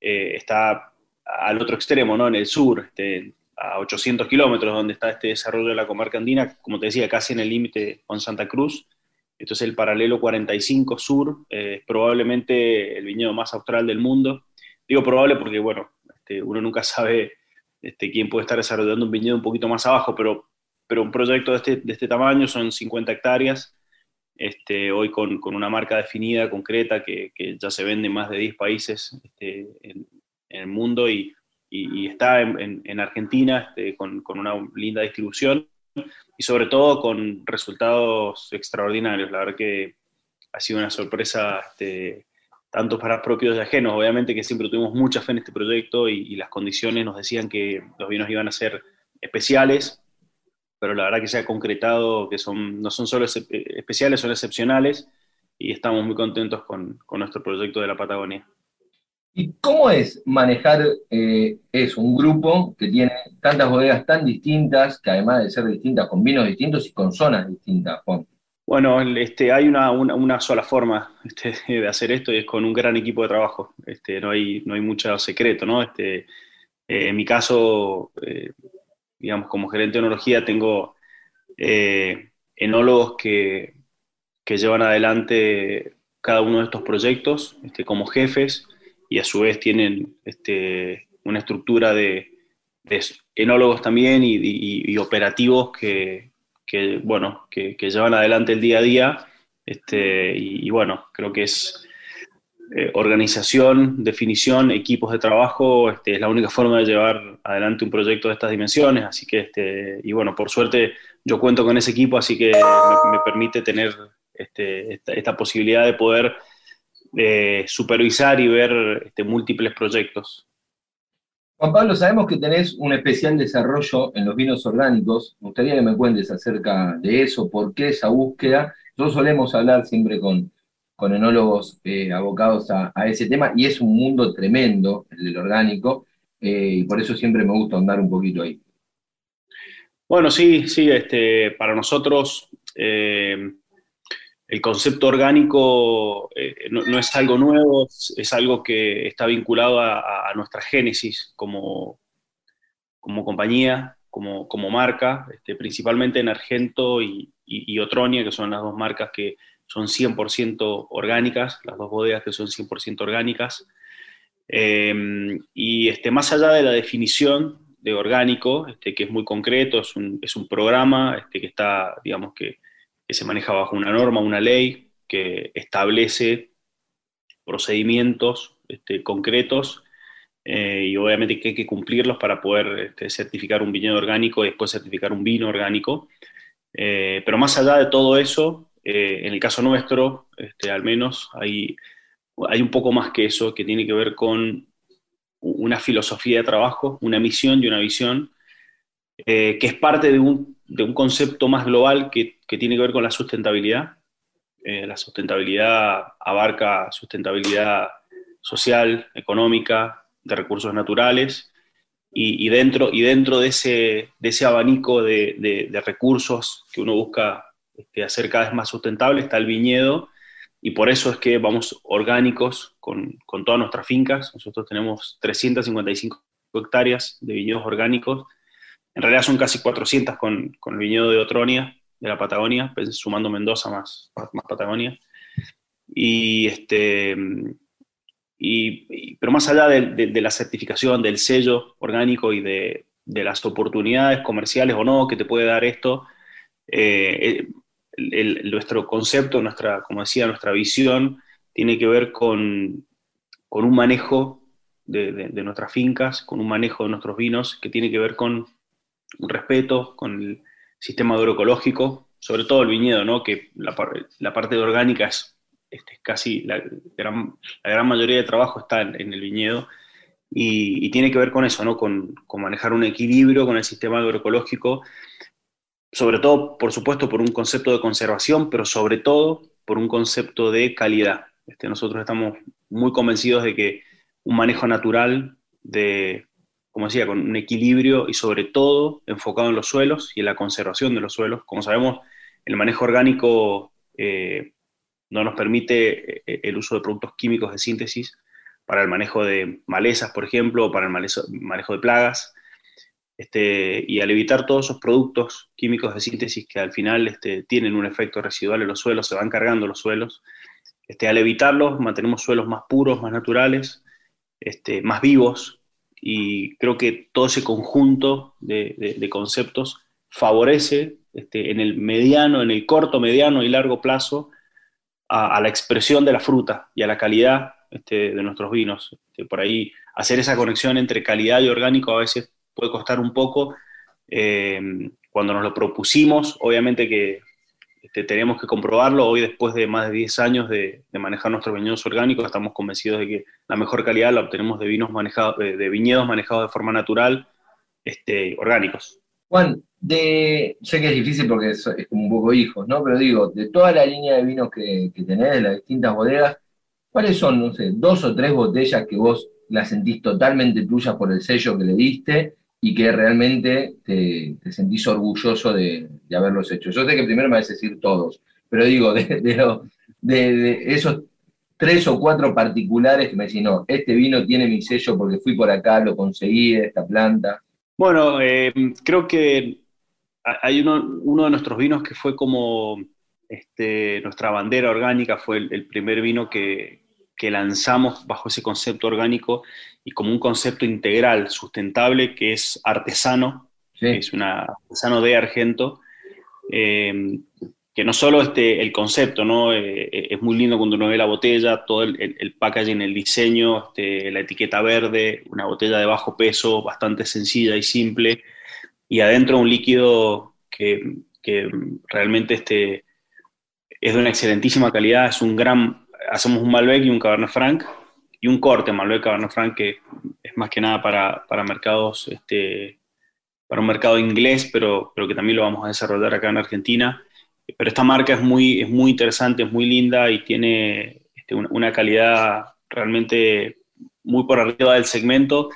eh, está al otro extremo, ¿no? En el sur, este, a 800 kilómetros donde está este desarrollo de la comarca andina, como te decía, casi en el límite con Santa Cruz. Esto es el paralelo 45 sur, eh, probablemente el viñedo más austral del mundo. Digo probable porque, bueno, este, uno nunca sabe este, quién puede estar desarrollando un viñedo un poquito más abajo, pero, pero un proyecto de este, de este tamaño son 50 hectáreas, este, hoy con, con, una marca definida, concreta, que, que, ya se vende en más de 10 países este, en, en el mundo y, y, está en, en, Argentina este, con, con, una linda distribución y sobre todo con resultados extraordinarios. La verdad que ha sido una sorpresa este, tanto para propios y ajenos. Obviamente que siempre tuvimos mucha fe en este proyecto y, y las condiciones nos decían que los vinos iban a ser especiales, pero la verdad que se ha concretado que son, no son solo especiales, son excepcionales y estamos muy contentos con, con nuestro proyecto de la Patagonia. ¿Y cómo es manejar eh, eso, un grupo que tiene tantas bodegas tan distintas, que además de ser distintas, con vinos distintos y con zonas distintas, Juan? Bueno, este, hay una, una, sola forma este, de hacer esto y es con un gran equipo de trabajo. Este, no, hay, no hay mucho secreto, ¿no? Este, eh, en mi caso, eh, digamos, como gerente de enología, tengo enólogos que, que llevan adelante cada uno de estos proyectos este, como jefes y a su vez tienen este, una estructura de, enólogos también y, operativos que, bueno, que, llevan adelante el día a día. Este, y, bueno, creo que es, eh, organización, definición, equipos de trabajo, este, es la única forma de llevar adelante un proyecto de estas dimensiones, así que, este, y bueno, por suerte yo cuento con ese equipo, así que me, permite tener este, esta, posibilidad de poder eh, supervisar y ver este, múltiples proyectos. Juan Pablo, sabemos que tenés un especial desarrollo en los vinos orgánicos. Me gustaría que me cuentes acerca de eso, por qué esa búsqueda. Nosotros solemos hablar siempre con, con enólogos eh, abocados a, ese tema y es un mundo tremendo el del orgánico eh, y por eso siempre me gusta andar un poquito ahí. Bueno, sí, sí, este, para nosotros eh, el concepto orgánico eh, no, es algo nuevo, es, algo que está vinculado a, nuestra génesis como, como compañía, como, como marca, este, principalmente en Argento y, Otronia, que son las dos marcas que son 100% orgánicas, las dos bodegas que son 100% orgánicas. Eh, y este, más allá de la definición de orgánico, este, que es muy concreto, es un, es un programa este, que está, digamos, que, se maneja bajo una norma, una ley, que establece procedimientos este, concretos eh, y obviamente que hay que cumplirlos para poder este, certificar un viñedo orgánico y después certificar un vino orgánico. Eh, pero más allá de todo eso, eh, en el caso nuestro, este, al menos, hay, hay un poco más que eso, que tiene que ver con una filosofía de trabajo, una misión y una visión, que es parte de un, de un, concepto más global que, que, tiene que ver con la sustentabilidad. Eh, la sustentabilidad abarca sustentabilidad social, económica, de recursos naturales, y, y dentro, y dentro de, ese, de ese abanico de, de, recursos que uno busca este, hacer cada vez más sustentable está el viñedo, y por eso es que vamos orgánicos con, con todas nuestras fincas. Nosotros tenemos 355 hectáreas de viñedos orgánicos. En realidad son casi 400 con, con el viñedo de Otronia, de la Patagonia, pues, sumando Mendoza más, más Patagonia. Y este, y, pero más allá de, la certificación, del sello orgánico y de, de, las oportunidades comerciales o no que te puede dar esto, eh, nuestro concepto, nuestra, como decía, nuestra visión tiene que ver con, con un manejo de, nuestras fincas, con un manejo de nuestros vinos, que tiene que ver con un respeto, con el sistema agroecológico, sobre todo el viñedo, ¿no? que la, parte orgánica es, este, casi la gran, la gran, mayoría de trabajo está en, el viñedo, y, y, tiene que ver con eso, ¿no? con, con manejar un equilibrio con el sistema agroecológico sobre todo, por supuesto, por un concepto de conservación, pero sobre todo por un concepto de calidad. Este, nosotros estamos muy convencidos de que un manejo natural, de, como decía, con un equilibrio y sobre todo enfocado en los suelos y en la conservación de los suelos. Como sabemos, el manejo orgánico eh, no nos permite eh, el uso de productos químicos de síntesis para el manejo de malezas, por ejemplo, o para el manejo de plagas. Este, y al evitar todos esos productos químicos de síntesis que al final este, tienen un efecto residual en los suelos, se van cargando los suelos, este, al evitarlos mantenemos suelos más puros, más naturales, este, más vivos, y creo que todo ese conjunto de, conceptos favorece este, en el mediano, en el corto, mediano y largo plazo a, la expresión de la fruta y a la calidad este, de nuestros vinos. Este, por ahí hacer esa conexión entre calidad y orgánico a veces puede costar un poco. Eh, cuando nos lo propusimos, obviamente que este, tenemos que comprobarlo. Hoy, después de más de 10 años de, manejar nuestros viñedos orgánicos, estamos convencidos de que la mejor calidad la obtenemos de, vinos manejados, de, viñedos manejados de forma natural, este, orgánicos. Juan, de, sé que es difícil porque es, como un poco hijos, ¿no? Pero digo, de toda la línea de vinos que, que tenés, de las distintas bodegas, ¿cuáles son, no sé, dos o tres botellas que vos las sentís totalmente tuyas por el sello que le diste y que realmente te, sentís orgulloso de, haberlos hecho. Yo sé que primero me vas a decir todos, pero digo, de, esos tres o cuatro particulares que me decís, no, este vino tiene mi sello porque fui por acá, lo conseguí esta planta. Bueno, eh, creo que hay uno, uno de nuestros vinos que fue como este, nuestra bandera orgánica, fue el primer vino que lanzamos bajo ese concepto orgánico y como un concepto integral, sustentable, que es artesano, es un artesano de Argento, eh, que no solo este, el concepto, ¿no? Eh, eh, es muy lindo cuando uno ve la botella, todo el, el, packaging, el diseño, este, la etiqueta verde, una botella de bajo peso, bastante sencilla y simple, y adentro un líquido que, que realmente este, es de una excelentísima calidad, es un gran, hacemos un Malbec y un Cabernet Franc, y un corte Malbec Cabernet Franc que es más que nada para, para mercados, este, para un mercado inglés, pero, pero que también lo vamos a desarrollar acá en Argentina pero esta marca es muy, es muy interesante, es muy linda y tiene este, una, calidad realmente muy por arriba del segmento.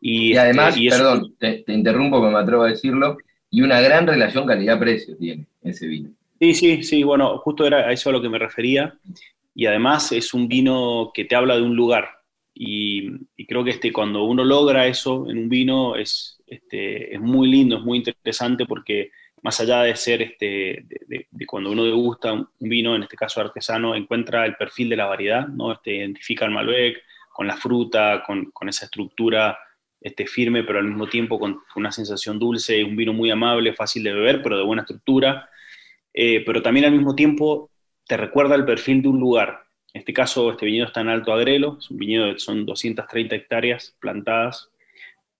Y, este, además, perdón, te, interrumpo, me atrevo a decirlo, y una gran relación calidad-precio tiene ese vino. Sí, sí, sí, bueno, justo era a eso a lo que me refería. Y además es un vino que te habla de un lugar. Y, creo que este, cuando uno logra eso en un vino es, este, es muy lindo, es muy interesante porque más allá de ser, este, de, cuando uno degusta un vino, en este caso artesano, encuentra el perfil de la variedad, ¿no? Este, identifica el Malbec con la fruta, con, con esa estructura este, firme, pero al mismo tiempo con una sensación dulce, un vino muy amable, fácil de beber, pero de buena estructura, eh, pero también al mismo tiempo te recuerda el perfil de un lugar. En este caso, este viñedo está en Alto Agrelo, es un viñedo de, son 230 hectáreas plantadas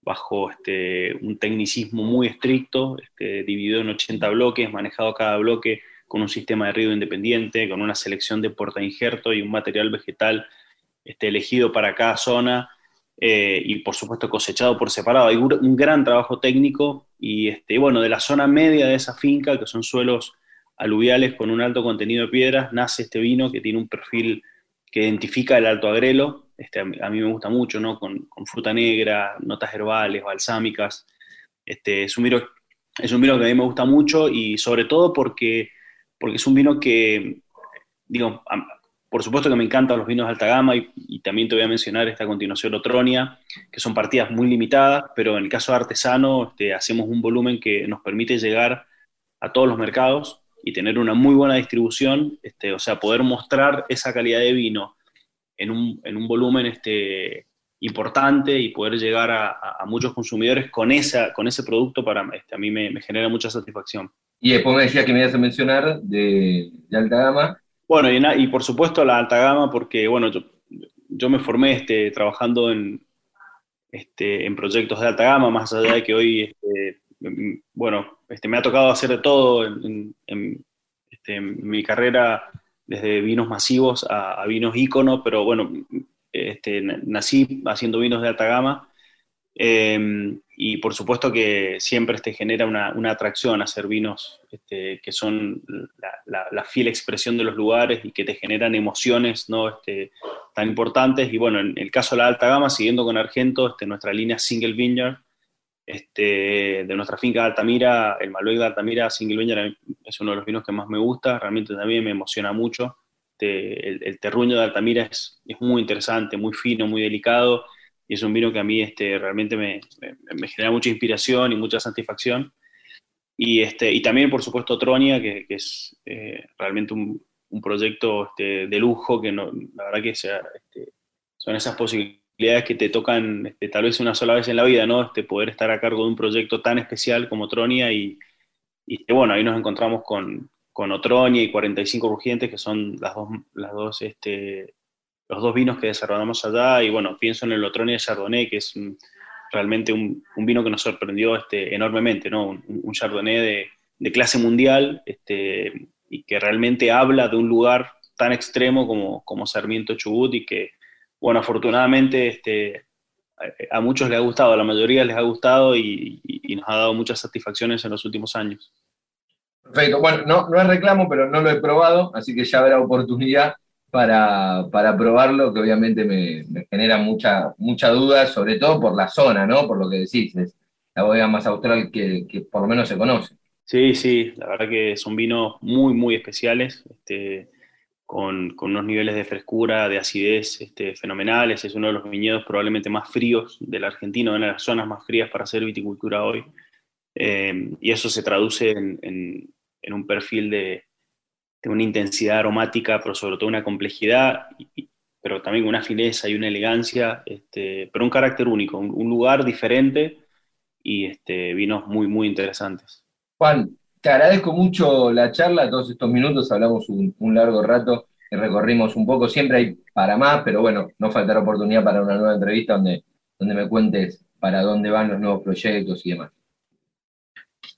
bajo este, un tecnicismo muy estricto, este, dividido en 80 bloques, manejado cada bloque con un sistema de riego independiente, con una selección de porta injerto y un material vegetal este, elegido para cada zona eh, y por supuesto cosechado por separado. Hay un gran trabajo técnico y este, bueno, de la zona media de esa finca, que son suelos aluviales con un alto contenido de piedras, nace este vino que tiene un perfil que identifica el Alto Agrelo, este, a, mí, me gusta mucho, ¿no? Con, fruta negra, notas herbales, balsámicas. Este, es, un vino, que a mí me gusta mucho y sobre todo porque, porque es un vino que, digo, por supuesto que me encantan los vinos de alta gama y, también te voy a mencionar esta continuación Otronia, que son partidas muy limitadas, pero en el caso de artesano este, hacemos un volumen que nos permite llegar a todos los mercados y tener una muy buena distribución, este, o sea, poder mostrar esa calidad de vino en un, en un volumen este, importante y poder llegar a, muchos consumidores con, esa, con ese producto para este, a mí me, genera mucha satisfacción. Y después me decía que me ibas a mencionar de, alta gama. Bueno, y, y, por supuesto la alta gama, porque bueno, yo, yo me formé este, trabajando en, este, en proyectos de alta gama, más allá de que hoy este, bueno, este, me ha tocado hacer de todo en, este, mi carrera, desde vinos masivos a, vinos ícono, pero bueno, este, nací haciendo vinos de alta gama em, y por supuesto que siempre este, genera una, atracción hacer vinos que son la, fiel expresión de los lugares y que te generan emociones ¿no? tan importantes. Y bueno, en el caso de la alta gama, siguiendo con Argento, nuestra línea Single Vineyard, este, de nuestra finca de Altamira, el Malbec de Altamira Single es uno de los vinos que más me gusta, realmente también me emociona mucho. El, terruño de Altamira es, es, muy interesante, muy fino, muy delicado, y es un vino que a mí este, realmente me, genera mucha inspiración y mucha satisfacción. Y, este, y también, por supuesto, Tronia, que, que es eh, realmente un, un proyecto este, de lujo, que no, la verdad que sea, este, son esas posibilidades que te tocan este, tal vez una sola vez en la vida, ¿no? Este, poder estar a cargo de un proyecto tan especial como Tronia y, y bueno, ahí nos encontramos con, con Otronia y 45 Rugientes, que son las dos, las dos, este, los dos vinos que desarrollamos allá, y bueno, pienso en el Otronia Chardonnay, que es realmente un, un, vino que nos sorprendió este, enormemente, ¿no? Un, Chardonnay de, de, clase mundial, este, y que realmente habla de un lugar tan extremo como, como Sarmiento Chubut y que bueno, afortunadamente este, a, muchos les ha gustado, a la mayoría les ha gustado y, nos ha dado muchas satisfacciones en los últimos años. Perfecto, bueno, no, no es reclamo, pero no lo he probado, así que ya habrá oportunidad para, probarlo, que obviamente me, genera mucha, mucha duda, sobre todo por la zona, ¿no? Por lo que decís, es la bodega más austral que, que por lo menos se conoce. Sí, sí, la verdad que son vinos muy, muy especiales. Este, con, unos niveles de frescura, de acidez este, fenomenales. Es uno de los viñedos probablemente más fríos de la Argentina, una de las zonas más frías para hacer viticultura hoy. Eh, y eso se traduce en, un perfil de, una intensidad aromática, pero sobre todo una complejidad, pero también una fineza y una elegancia, este, pero un carácter único, un, lugar diferente y este, vinos muy, muy interesantes. Juan, Te agradezco mucho la charla, todos estos minutos, hablamos un, largo rato y recorrimos un poco, siempre hay para más, pero bueno, no faltará oportunidad para una nueva entrevista donde, donde me cuentes para dónde van los nuevos proyectos y demás.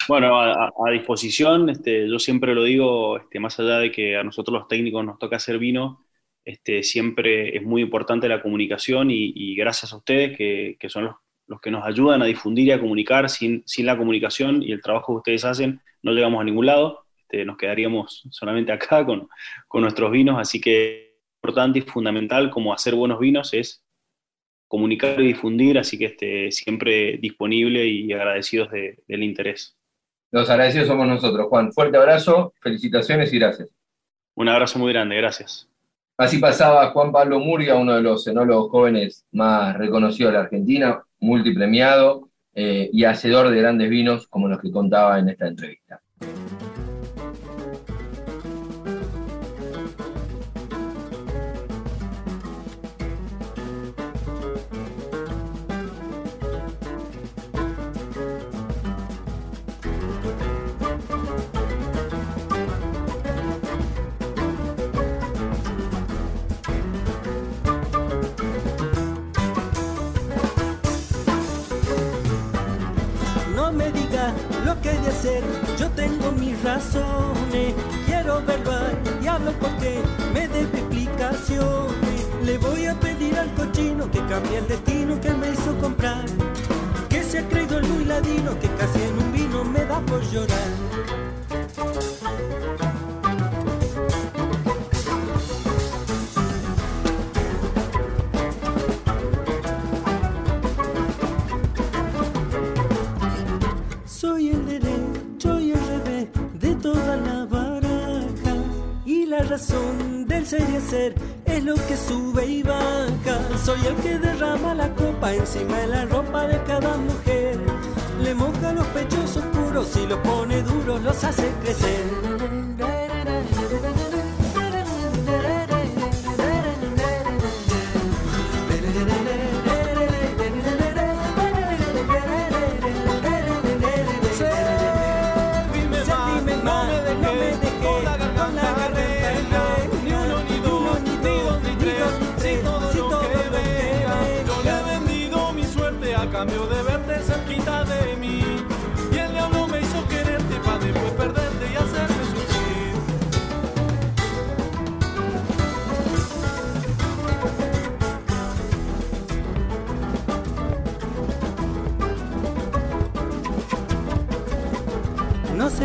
Bueno, a, disposición, este, yo siempre lo digo, este, más allá de que a nosotros los técnicos nos toca hacer vino, este, siempre es muy importante la comunicación y, gracias a ustedes que, que son los los que nos ayudan a difundir y a comunicar. Sin, sin la comunicación y el trabajo que ustedes hacen, no llegamos a ningún lado. Este, nos quedaríamos solamente acá con, con nuestros vinos. Así que importante y fundamental como hacer buenos vinos es comunicar y difundir. Así que este, siempre disponible y agradecidos del interés. Los agradecidos somos nosotros, Juan. Fuerte abrazo, felicitaciones y gracias. Un abrazo muy grande, gracias. Así pasaba Juan Pablo Murga, uno de los enólogos jóvenes más reconocidos de la Argentina, multipremiado eh, y hacedor de grandes vinos como los que contaba en esta entrevista. Yo tengo mis razones. Quiero verlo y hablo porque me dé explicaciones. Le voy a pedir al cochino que cambie el destino que me hizo comprar. Que se ha creído el muy ladino, que casi en un vino me da por llorar. Razón del ser es lo que sube y baja. Soy el que derrama la copa encima de la ropa de cada mujer. Le moja los pechos oscuros y los pone duros, los hace crecer.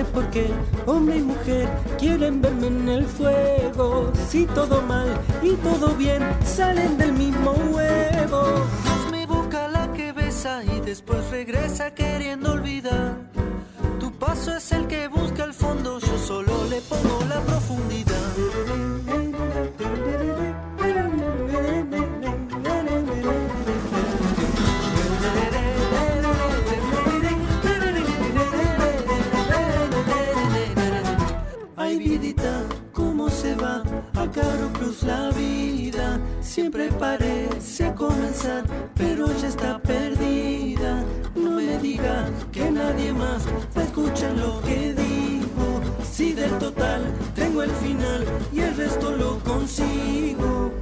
Porque hombre y mujer quieren verme en el fuego. Si todo mal y todo bien salen del mismo huevo. Dios me busca la que besa y después regresa queriendo olvidar. Tu paso es el que busca el fondo, yo solo le pongo la profundidad. Siempre parece comenzar, pero ya está perdida. No me diga que nadie más va lo que digo. Si del total tengo el final y el resto lo consigo.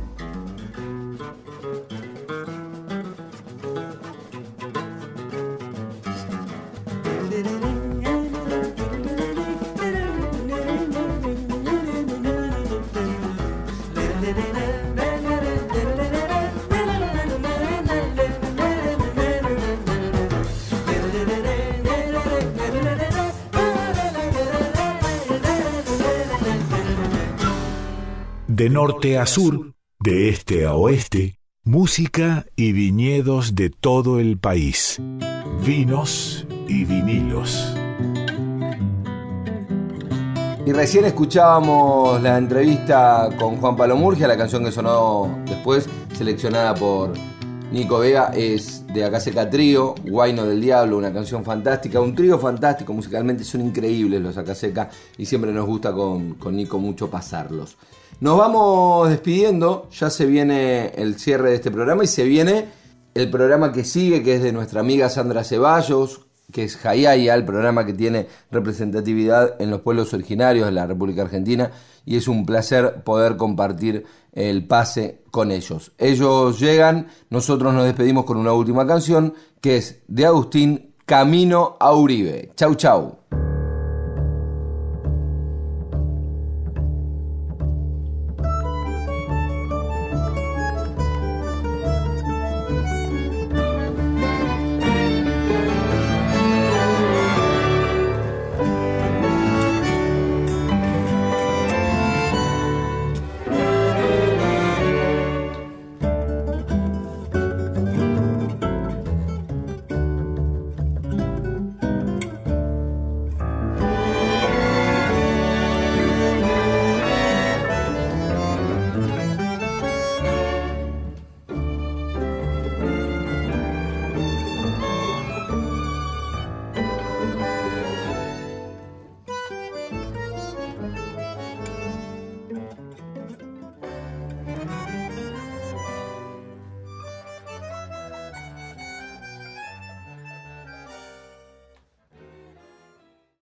De norte a sur, de este a oeste, música y viñedos de todo el país, vinos y vinilos. Y recién escuchábamos la entrevista con Juan Palomurgia, la canción que sonó después, seleccionada por Nico Vega, es de Acaseca Trío, Guayno del Diablo, una canción fantástica, un trío fantástico, musicalmente son increíbles los Acaseca y siempre nos gusta con, con Nico mucho pasarlos. Nos vamos despidiendo, ya se viene el cierre de este programa y se viene el programa que sigue, que es de nuestra amiga Sandra Ceballos, que es Jayaya, el programa que tiene representatividad en los pueblos originarios de la República Argentina, y es un placer poder compartir el pase con ellos. Ellos llegan, nosotros nos despedimos con una última canción, que es de Agustín, Camino a Uribe. Chau, chau.